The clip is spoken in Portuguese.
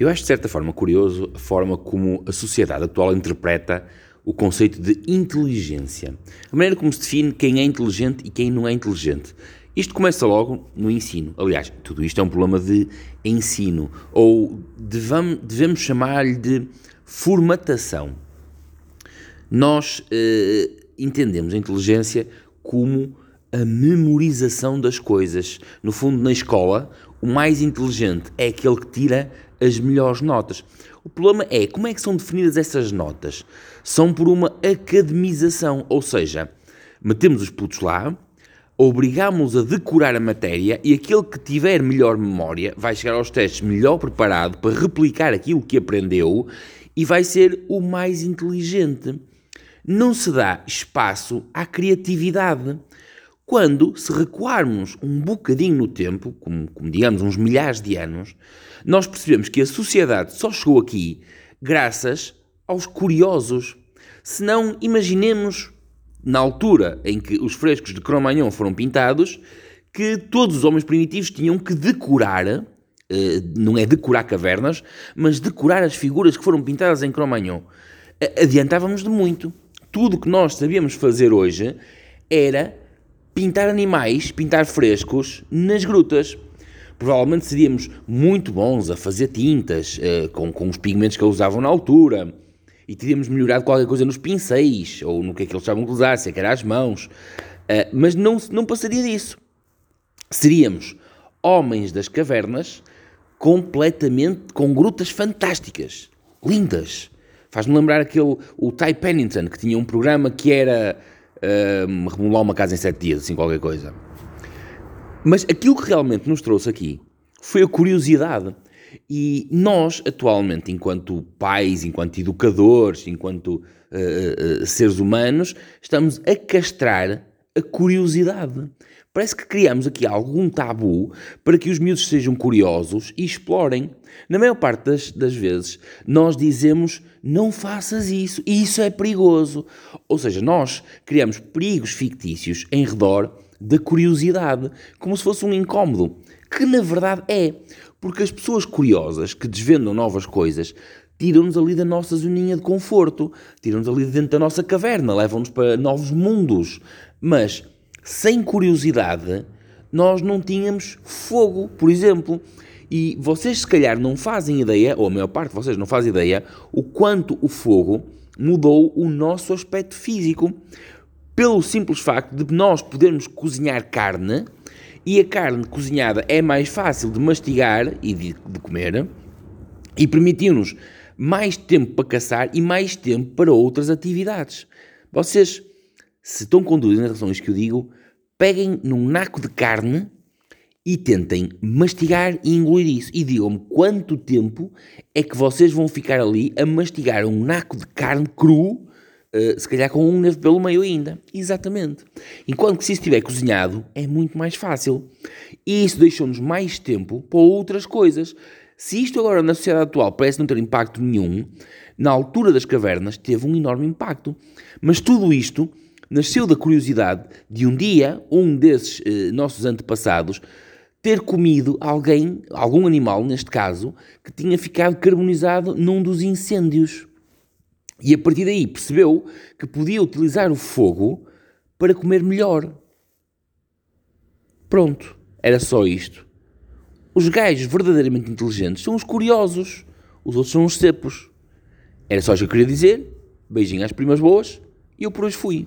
Eu acho de certa forma curioso a forma como a sociedade atual interpreta o conceito de inteligência. A maneira como se define quem é inteligente e quem não é inteligente. Isto começa logo no ensino. Aliás, tudo isto é um problema de ensino, ou devamos, devemos chamar-lhe de formatação. Nós eh, entendemos a inteligência como a memorização das coisas. No fundo, na escola, o mais inteligente é aquele que tira as melhores notas. O problema é como é que são definidas essas notas? São por uma academização, ou seja, metemos os putos lá, obrigámos a decorar a matéria e aquele que tiver melhor memória vai chegar aos testes melhor preparado para replicar aquilo que aprendeu e vai ser o mais inteligente. Não se dá espaço à criatividade. Quando, se recuarmos um bocadinho no tempo, como, como digamos uns milhares de anos, nós percebemos que a sociedade só chegou aqui graças aos curiosos. Se não, imaginemos, na altura em que os frescos de Cro-Magnon foram pintados, que todos os homens primitivos tinham que decorar, eh, não é decorar cavernas, mas decorar as figuras que foram pintadas em Cro-Magnon. Adiantávamos de muito. Tudo o que nós sabíamos fazer hoje era pintar animais, pintar frescos nas grutas. Provavelmente seríamos muito bons a fazer tintas uh, com, com os pigmentos que eles usavam na altura e teríamos melhorado qualquer coisa nos pincéis ou no que é que eles estavam a usar, se é que era as mãos. Uh, mas não, não passaria disso. Seríamos homens das cavernas completamente com grutas fantásticas, lindas. Faz-me lembrar aquele, o Ty Pennington, que tinha um programa que era uh, remodelar uma casa em sete dias, assim, qualquer coisa. Mas aquilo que realmente nos trouxe aqui foi a curiosidade. E nós, atualmente, enquanto pais, enquanto educadores, enquanto uh, uh, seres humanos, estamos a castrar a curiosidade. Parece que criamos aqui algum tabu para que os miúdos sejam curiosos e explorem. Na maior parte das, das vezes, nós dizemos não faças isso, isso é perigoso. Ou seja, nós criamos perigos fictícios em redor da curiosidade, como se fosse um incómodo, que na verdade é, porque as pessoas curiosas que desvendam novas coisas tiram-nos ali da nossa zoninha de conforto, tiram-nos ali de dentro da nossa caverna, levam-nos para novos mundos. Mas sem curiosidade, nós não tínhamos fogo, por exemplo. E vocês, se calhar, não fazem ideia, ou a maior parte de vocês não faz ideia, o quanto o fogo mudou o nosso aspecto físico. Pelo simples facto de nós podermos cozinhar carne, e a carne cozinhada é mais fácil de mastigar e de, de comer, e permitiu-nos mais tempo para caçar e mais tempo para outras atividades. Vocês se estão relação a isto que eu digo, peguem num naco de carne e tentem mastigar e engolir isso. E digam-me quanto tempo é que vocês vão ficar ali a mastigar um naco de carne cru, uh, se calhar com um nervo pelo meio ainda. Exatamente. Enquanto que se estiver cozinhado, é muito mais fácil. E isso deixou-nos mais tempo para outras coisas. Se isto agora na sociedade atual parece não ter impacto nenhum, na altura das cavernas teve um enorme impacto. Mas tudo isto nasceu da curiosidade de um dia um desses eh, nossos antepassados ter comido alguém, algum animal neste caso, que tinha ficado carbonizado num dos incêndios. E a partir daí percebeu que podia utilizar o fogo para comer melhor. Pronto, era só isto. Os gajos verdadeiramente inteligentes são os curiosos, os outros são os cepos. Era só isso que eu queria dizer. Beijinho às primas boas e eu por hoje fui.